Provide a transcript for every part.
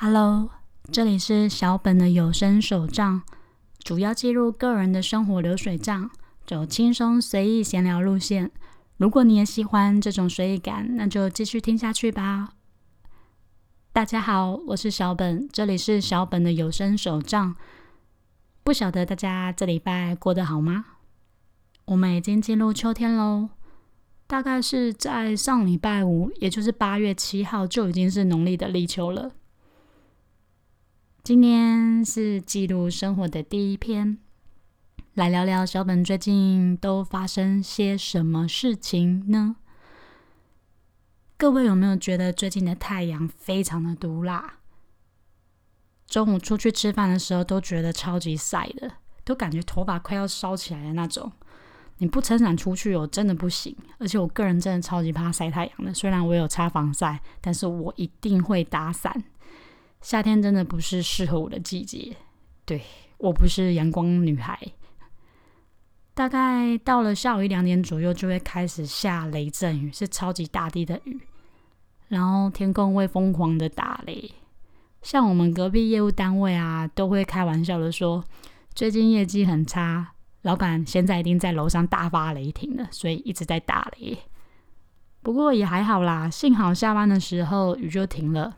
Hello，这里是小本的有声手账，主要记录个人的生活流水账，走轻松随意闲聊路线。如果你也喜欢这种随意感，那就继续听下去吧。大家好，我是小本，这里是小本的有声手账。不晓得大家这礼拜过得好吗？我们已经进入秋天喽，大概是在上礼拜五，也就是八月七号，就已经是农历的立秋了。今天是记录生活的第一篇，来聊聊小本最近都发生些什么事情呢？各位有没有觉得最近的太阳非常的毒辣？中午出去吃饭的时候都觉得超级晒的，都感觉头发快要烧起来的那种。你不撑伞出去，我真的不行。而且我个人真的超级怕晒太阳的，虽然我有擦防晒，但是我一定会打伞。夏天真的不是适合我的季节，对我不是阳光女孩。大概到了下午一两点左右，就会开始下雷阵雨，是超级大地的雨，然后天空会疯狂的打雷。像我们隔壁业务单位啊，都会开玩笑的说，最近业绩很差，老板现在一定在楼上大发雷霆了，所以一直在打雷。不过也还好啦，幸好下班的时候雨就停了。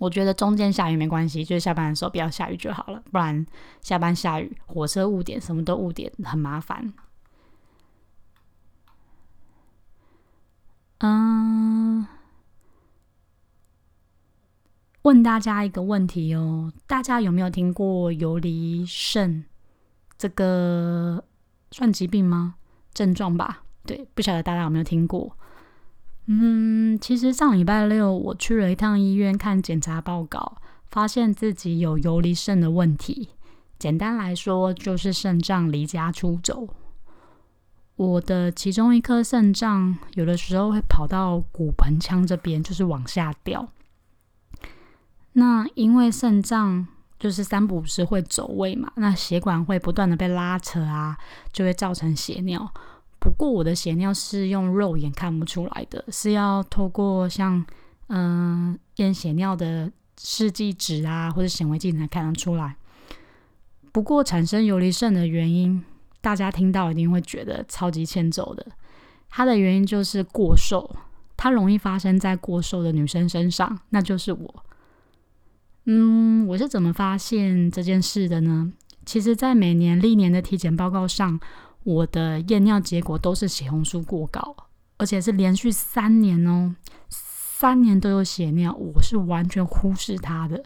我觉得中间下雨没关系，就是下班的时候不要下雨就好了，不然下班下雨，火车误点，什么都误点，很麻烦。嗯，问大家一个问题哦，大家有没有听过游离肾这个算疾病吗？症状吧，对，不晓得大家有没有听过。嗯，其实上礼拜六我去了一趟医院看检查报告，发现自己有游离肾的问题。简单来说，就是肾脏离家出走。我的其中一颗肾脏有的时候会跑到骨盆腔这边，就是往下掉。那因为肾脏就是三不五时会走位嘛，那血管会不断的被拉扯啊，就会造成血尿。不过我的血尿是用肉眼看不出来的，是要透过像嗯验血尿的试剂纸啊或者显微镜才看得出来。不过产生游离肾的原因，大家听到一定会觉得超级欠揍的。它的原因就是过瘦，它容易发生在过瘦的女生身上，那就是我。嗯，我是怎么发现这件事的呢？其实，在每年历年的体检报告上。我的验尿结果都是血红素过高，而且是连续三年哦，三年都有血尿，我是完全忽视它的。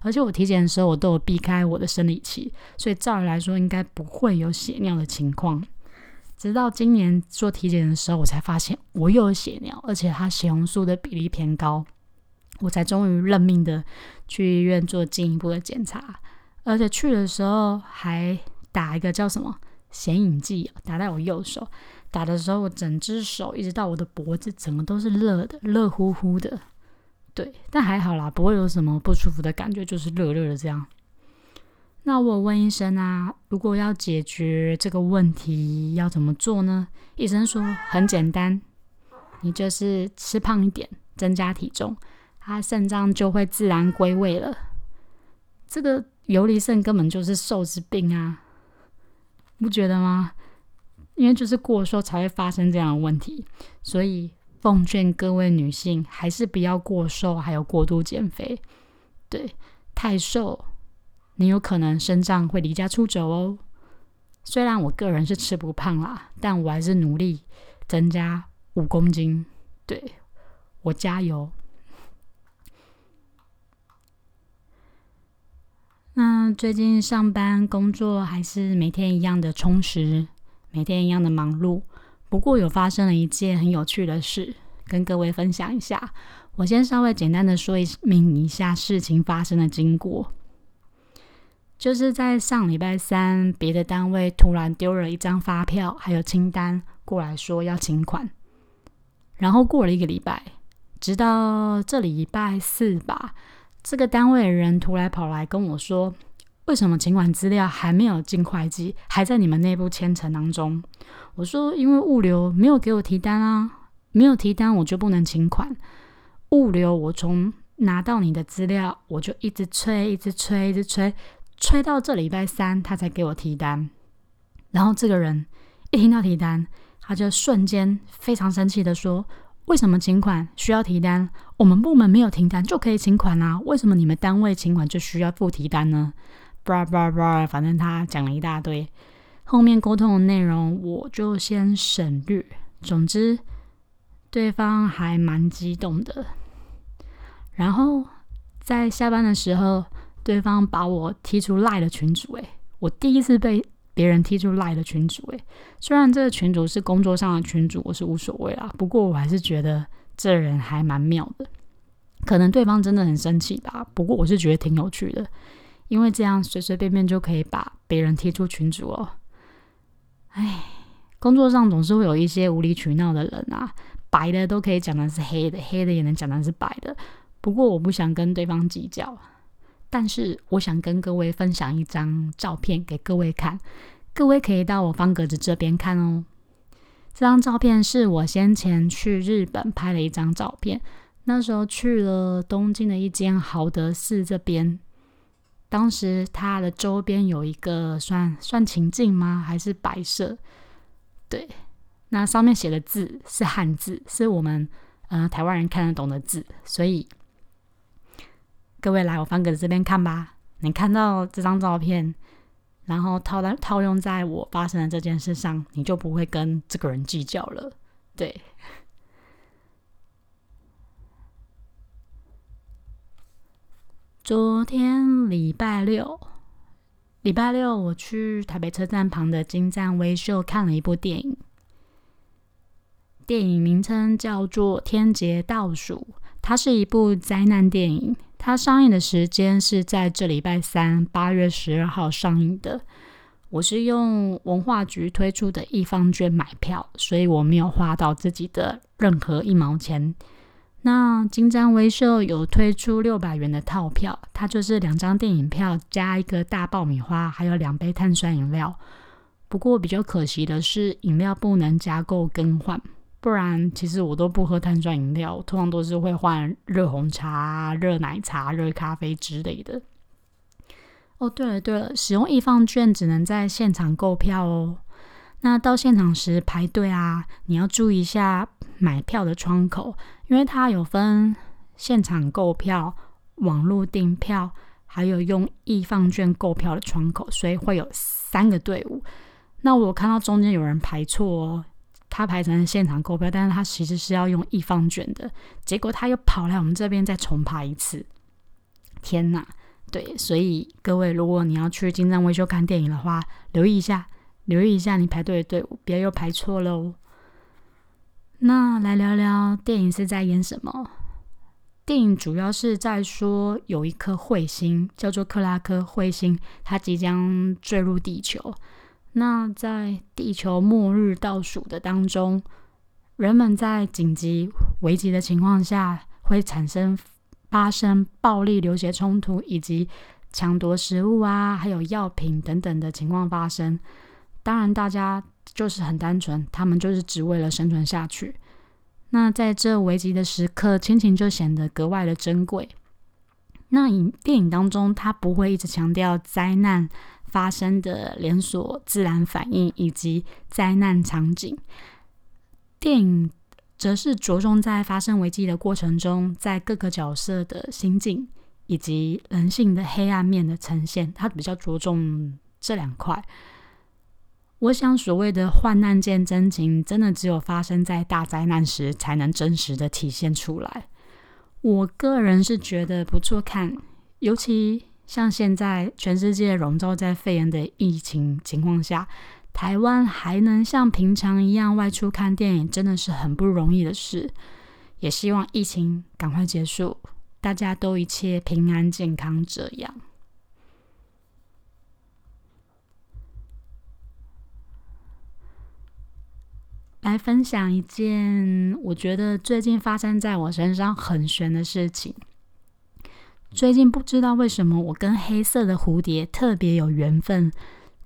而且我体检的时候，我都有避开我的生理期，所以照理来说应该不会有血尿的情况。直到今年做体检的时候，我才发现我又有血尿，而且它血红素的比例偏高，我才终于认命的去医院做进一步的检查，而且去的时候还打一个叫什么？显影剂打在我右手，打的时候我整只手一直到我的脖子，整个都是热的，热乎乎的。对，但还好啦，不会有什么不舒服的感觉，就是热热的这样。那我问医生啊，如果要解决这个问题要怎么做呢？医生说很简单，你就是吃胖一点，增加体重，它肾脏就会自然归位了。这个游离肾根本就是瘦子病啊！不觉得吗？因为就是过瘦才会发生这样的问题，所以奉劝各位女性还是不要过瘦，还有过度减肥。对，太瘦，你有可能肾脏会离家出走哦。虽然我个人是吃不胖啦，但我还是努力增加五公斤。对我加油。那最近上班工作还是每天一样的充实，每天一样的忙碌。不过有发生了一件很有趣的事，跟各位分享一下。我先稍微简单的说明一下事情发生的经过。就是在上礼拜三，别的单位突然丢了一张发票还有清单过来说要请款，然后过了一个礼拜，直到这礼拜四吧。这个单位的人突然跑来跟我说：“为什么请款资料还没有进会计，还在你们内部签呈当中？”我说：“因为物流没有给我提单啊，没有提单我就不能请款。物流我从拿到你的资料，我就一直催，一直催，一直催，催到这礼拜三他才给我提单。然后这个人一听到提单，他就瞬间非常生气的说：“为什么请款需要提单？我们部门没有提单就可以请款啊？为什么你们单位请款就需要付提单呢？”叭叭叭，反正他讲了一大堆。后面沟通的内容我就先省略。总之，对方还蛮激动的。然后在下班的时候，对方把我踢出赖的群组。诶，我第一次被别人踢出赖的群主。诶，虽然这个群主是工作上的群主，我是无所谓啦。不过我还是觉得这人还蛮妙的。可能对方真的很生气吧。不过我是觉得挺有趣的，因为这样随随便便就可以把别人踢出群主哦。唉，工作上总是会有一些无理取闹的人啊，白的都可以讲的是黑的，黑的也能讲的是白的。不过我不想跟对方计较，但是我想跟各位分享一张照片给各位看，各位可以到我方格子这边看哦。这张照片是我先前去日本拍了一张照片，那时候去了东京的一间豪德寺这边，当时它的周边有一个算算情境吗？还是摆设？对，那上面写的字是汉字，是我们呃台湾人看得懂的字，所以。各位来我方格这边看吧，你看到这张照片，然后套在套用在我发生的这件事上，你就不会跟这个人计较了。对，昨天礼拜六，礼拜六我去台北车站旁的金站微秀看了一部电影，电影名称叫做《天劫倒数》，它是一部灾难电影。它上映的时间是在这礼拜三八月十二号上映的。我是用文化局推出的易方券买票，所以我没有花到自己的任何一毛钱。那金章微秀有推出六百元的套票，它就是两张电影票加一个大爆米花，还有两杯碳酸饮料。不过比较可惜的是，饮料不能加购更换。不然，其实我都不喝碳酸饮料，通常都是会换热红茶、热奶茶、热咖啡之类的。哦，对了对了，使用易放券只能在现场购票哦。那到现场时排队啊，你要注意一下买票的窗口，因为它有分现场购票、网络订票，还有用易放券购票的窗口，所以会有三个队伍。那我看到中间有人排错哦。他排成现场购票，但是他其实是要用易放卷的，结果他又跑来我们这边再重排一次。天哪！对，所以各位，如果你要去金藏维修看电影的话，留意一下，留意一下你排队的队伍，别又排错喽。那来聊聊电影是在演什么？电影主要是在说有一颗彗星叫做克拉克彗星，它即将坠入地球。那在地球末日倒数的当中，人们在紧急危急的情况下，会产生发生暴力流血冲突，以及抢夺食物啊，还有药品等等的情况发生。当然，大家就是很单纯，他们就是只为了生存下去。那在这危急的时刻，亲情就显得格外的珍贵。那影电影当中，他不会一直强调灾难。发生的连锁自然反应以及灾难场景，电影则是着重在发生危机的过程中，在各个角色的心境以及人性的黑暗面的呈现，它比较着重这两块。我想，所谓的患难见真情，真的只有发生在大灾难时，才能真实的体现出来。我个人是觉得不错看，尤其。像现在全世界笼罩在肺炎的疫情情况下，台湾还能像平常一样外出看电影，真的是很不容易的事。也希望疫情赶快结束，大家都一切平安健康。这样，来分享一件我觉得最近发生在我身上很悬的事情。最近不知道为什么，我跟黑色的蝴蝶特别有缘分。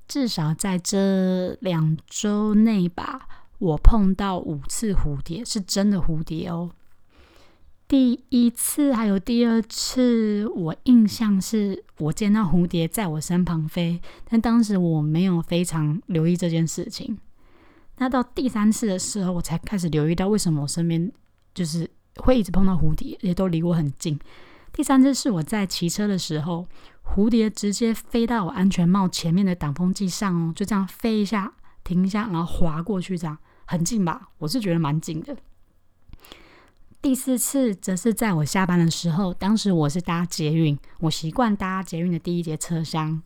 至少在这两周内吧，我碰到五次蝴蝶，是真的蝴蝶哦。第一次还有第二次，我印象是我见到蝴蝶在我身旁飞，但当时我没有非常留意这件事情。那到第三次的时候，我才开始留意到为什么我身边就是会一直碰到蝴蝶，也都离我很近。第三次是我在骑车的时候，蝴蝶直接飞到我安全帽前面的挡风镜上哦，就这样飞一下，停一下，然后滑过去，这样很近吧？我是觉得蛮近的。第四次则是在我下班的时候，当时我是搭捷运，我习惯搭捷运的第一节车厢，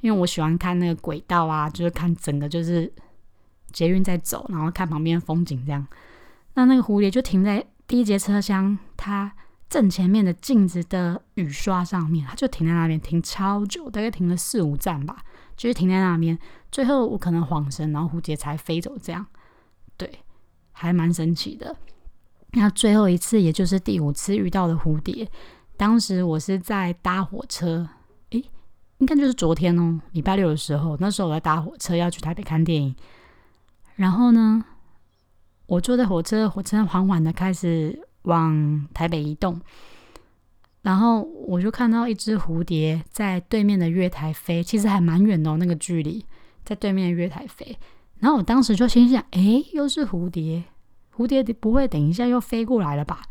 因为我喜欢看那个轨道啊，就是看整个就是捷运在走，然后看旁边风景这样。那那个蝴蝶就停在第一节车厢，它正前面的镜子的雨刷上面，它就停在那边，停超久，大概停了四五站吧，就是停在那边。最后我可能晃神，然后蝴蝶才飞走，这样，对，还蛮神奇的。那最后一次，也就是第五次遇到的蝴蝶，当时我是在搭火车，诶，应该就是昨天哦，礼拜六的时候，那时候我在搭火车要去台北看电影，然后呢，我坐在火车，火车缓缓的开始往台北移动，然后我就看到一只蝴蝶在对面的月台飞，其实还蛮远的、哦、那个距离，在对面的月台飞。然后我当时就心想：诶，又是蝴蝶，蝴蝶不会等一下又飞过来了吧？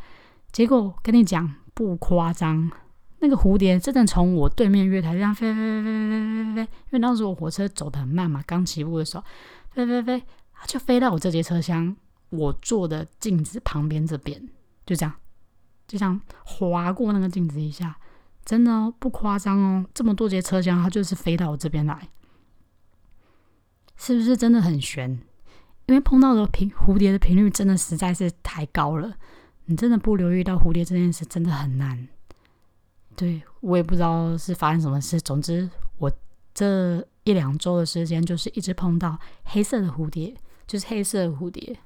结果跟你讲不夸张，那个蝴蝶真的从我对面月台这样飞飞飞飞飞飞飞，因为当时我火车走得很慢嘛，刚起步的时候，飞飞飞，它就飞到我这节车厢，我坐的镜子旁边这边。就这样，就这样划过那个镜子一下，真的，不夸张哦，这么多节车厢，它就是飞到我这边来，是不是真的很悬？因为碰到的频蝴蝶的频率真的实在是太高了，你真的不留意到蝴蝶这件事真的很难。对我也不知道是发生什么事，总之我这一两周的时间就是一直碰到黑色的蝴蝶，就是黑色的蝴蝶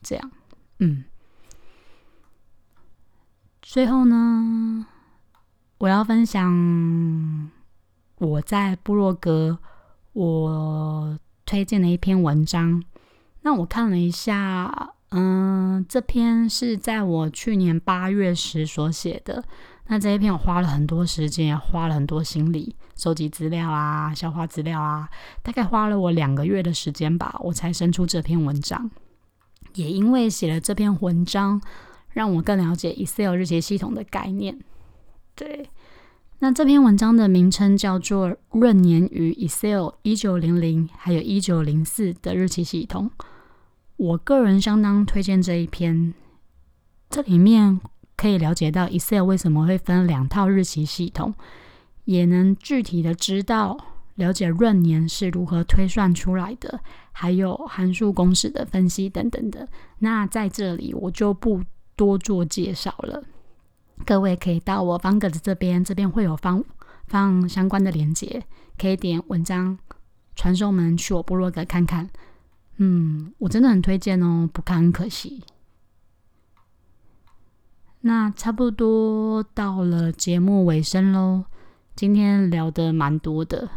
这样。嗯，最后呢，我要分享我在部落格我推荐的一篇文章。那我看了一下，嗯，这篇是在我去年八月时所写的。那这一篇我花了很多时间，花了很多心力，收集资料啊，消化资料啊，大概花了我两个月的时间吧，我才生出这篇文章。也因为写了这篇文章，让我更了解 Excel 日期系统的概念。对，那这篇文章的名称叫做《闰年与 Excel 一九零零还有一九零四的日期系统》。我个人相当推荐这一篇，这里面可以了解到 Excel 为什么会分两套日期系统，也能具体的知道了解闰年是如何推算出来的，还有函数公式的分析等等的。那在这里我就不多做介绍了，各位可以到我方格子这边，这边会有放放相关的链接，可以点文章传送门去我部落格看看。嗯，我真的很推荐哦，不看很可惜。那差不多到了节目尾声喽，今天聊的蛮多的，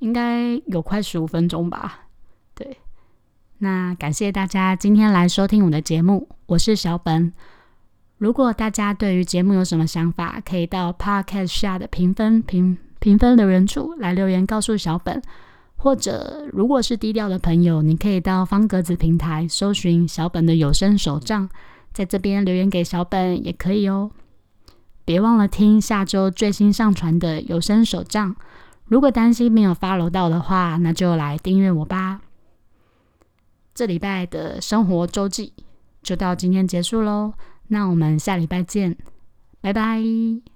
应该有快十五分钟吧。那感谢大家今天来收听我的节目，我是小本。如果大家对于节目有什么想法，可以到 Podcast 下的评分评评分留言处来留言告诉小本。或者，如果是低调的朋友，你可以到方格子平台搜寻小本的有声手账，在这边留言给小本也可以哦。别忘了听下周最新上传的有声手账。如果担心没有 follow 到的话，那就来订阅我吧。这礼拜的生活周记就到今天结束喽，那我们下礼拜见，拜拜。